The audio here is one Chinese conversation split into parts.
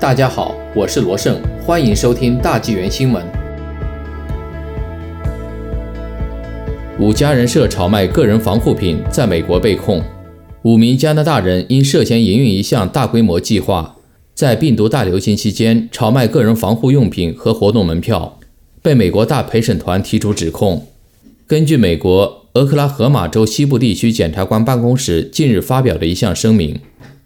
大家好，我是罗胜，欢迎收听大纪元新闻。五家人涉炒卖个人防护品在美国被控，五名加拿大人因涉嫌营运一项大规模计划，在病毒大流行期间炒卖个人防护用品和活动门票，被美国大陪审团提出指控。根据美国俄克拉荷马州西部地区检察官办公室近日发表的一项声明。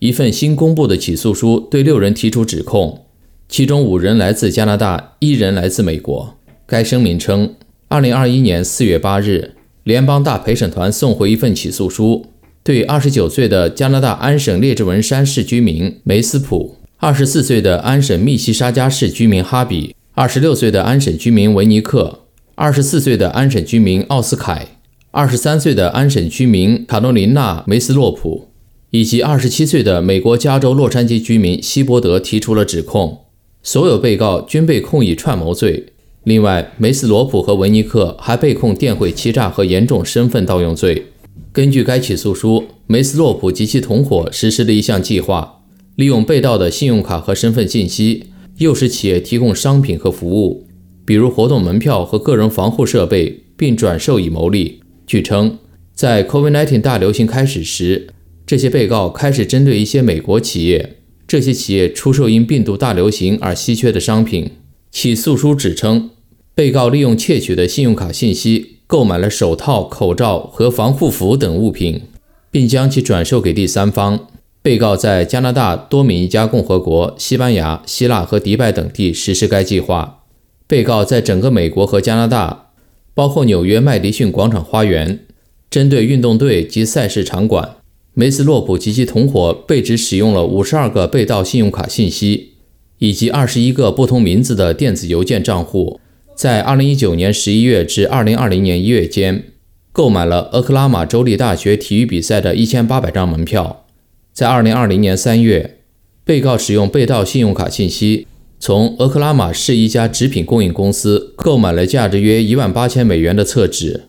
一份新公布的起诉书对六人提出指控，其中五人来自加拿大，一人来自美国。该声明称，二零二一年四月八日，联邦大陪审团送回一份起诉书，对二十九岁的加拿大安省列治文山市居民梅斯普、二十四岁的安省密西沙加市居民哈比、二十六岁的安省居民维尼克、二十四岁的安省居民奥斯凯、二十三岁的安省居民卡诺琳娜梅斯洛普。以及二十七岁的美国加州洛杉矶居民希伯德提出了指控，所有被告均被控以串谋罪。另外，梅斯罗普和文尼克还被控电汇欺诈和严重身份盗用罪。根据该起诉书，梅斯洛普及其同伙实施了一项计划，利用被盗的信用卡和身份信息，诱使企业提供商品和服务，比如活动门票和个人防护设备，并转售以牟利。据称，在 COVID-19 大流行开始时，这些被告开始针对一些美国企业，这些企业出售因病毒大流行而稀缺的商品。起诉书指称，被告利用窃取的信用卡信息购买了手套、口罩和防护服等物品，并将其转售给第三方。被告在加拿大、多米尼加共和国、西班牙、希腊和迪拜等地实施该计划。被告在整个美国和加拿大，包括纽约麦迪逊广场花园，针对运动队及赛事场馆。梅斯洛普及其同伙被指使用了五十二个被盗信用卡信息，以及二十一个不同名字的电子邮件账户，在二零一九年十一月至二零二零年一月间，购买了俄克拉玛州立大学体育比赛的一千八百张门票。在二零二零年三月，被告使用被盗信用卡信息，从俄克拉玛市一家纸品供应公司购买了价值约一万八千美元的厕纸。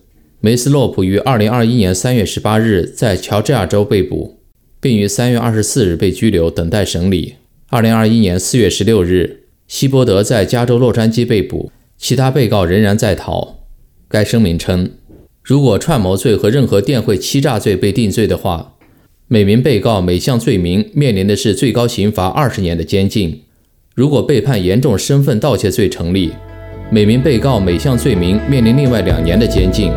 梅斯洛普于二零二一年三月十八日在乔治亚州被捕，并于三月二十四日被拘留，等待审理。二零二一年四月十六日，希伯德在加州洛杉矶被捕，其他被告仍然在逃。该声明称，如果串谋罪和任何电汇欺诈罪被定罪的话，每名被告每项罪名面临的是最高刑罚二十年的监禁。如果被判严重身份盗窃罪成立，每名被告每项罪名面临另外两年的监禁。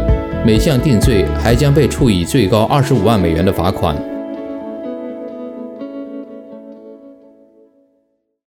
每项定罪还将被处以最高二十五万美元的罚款。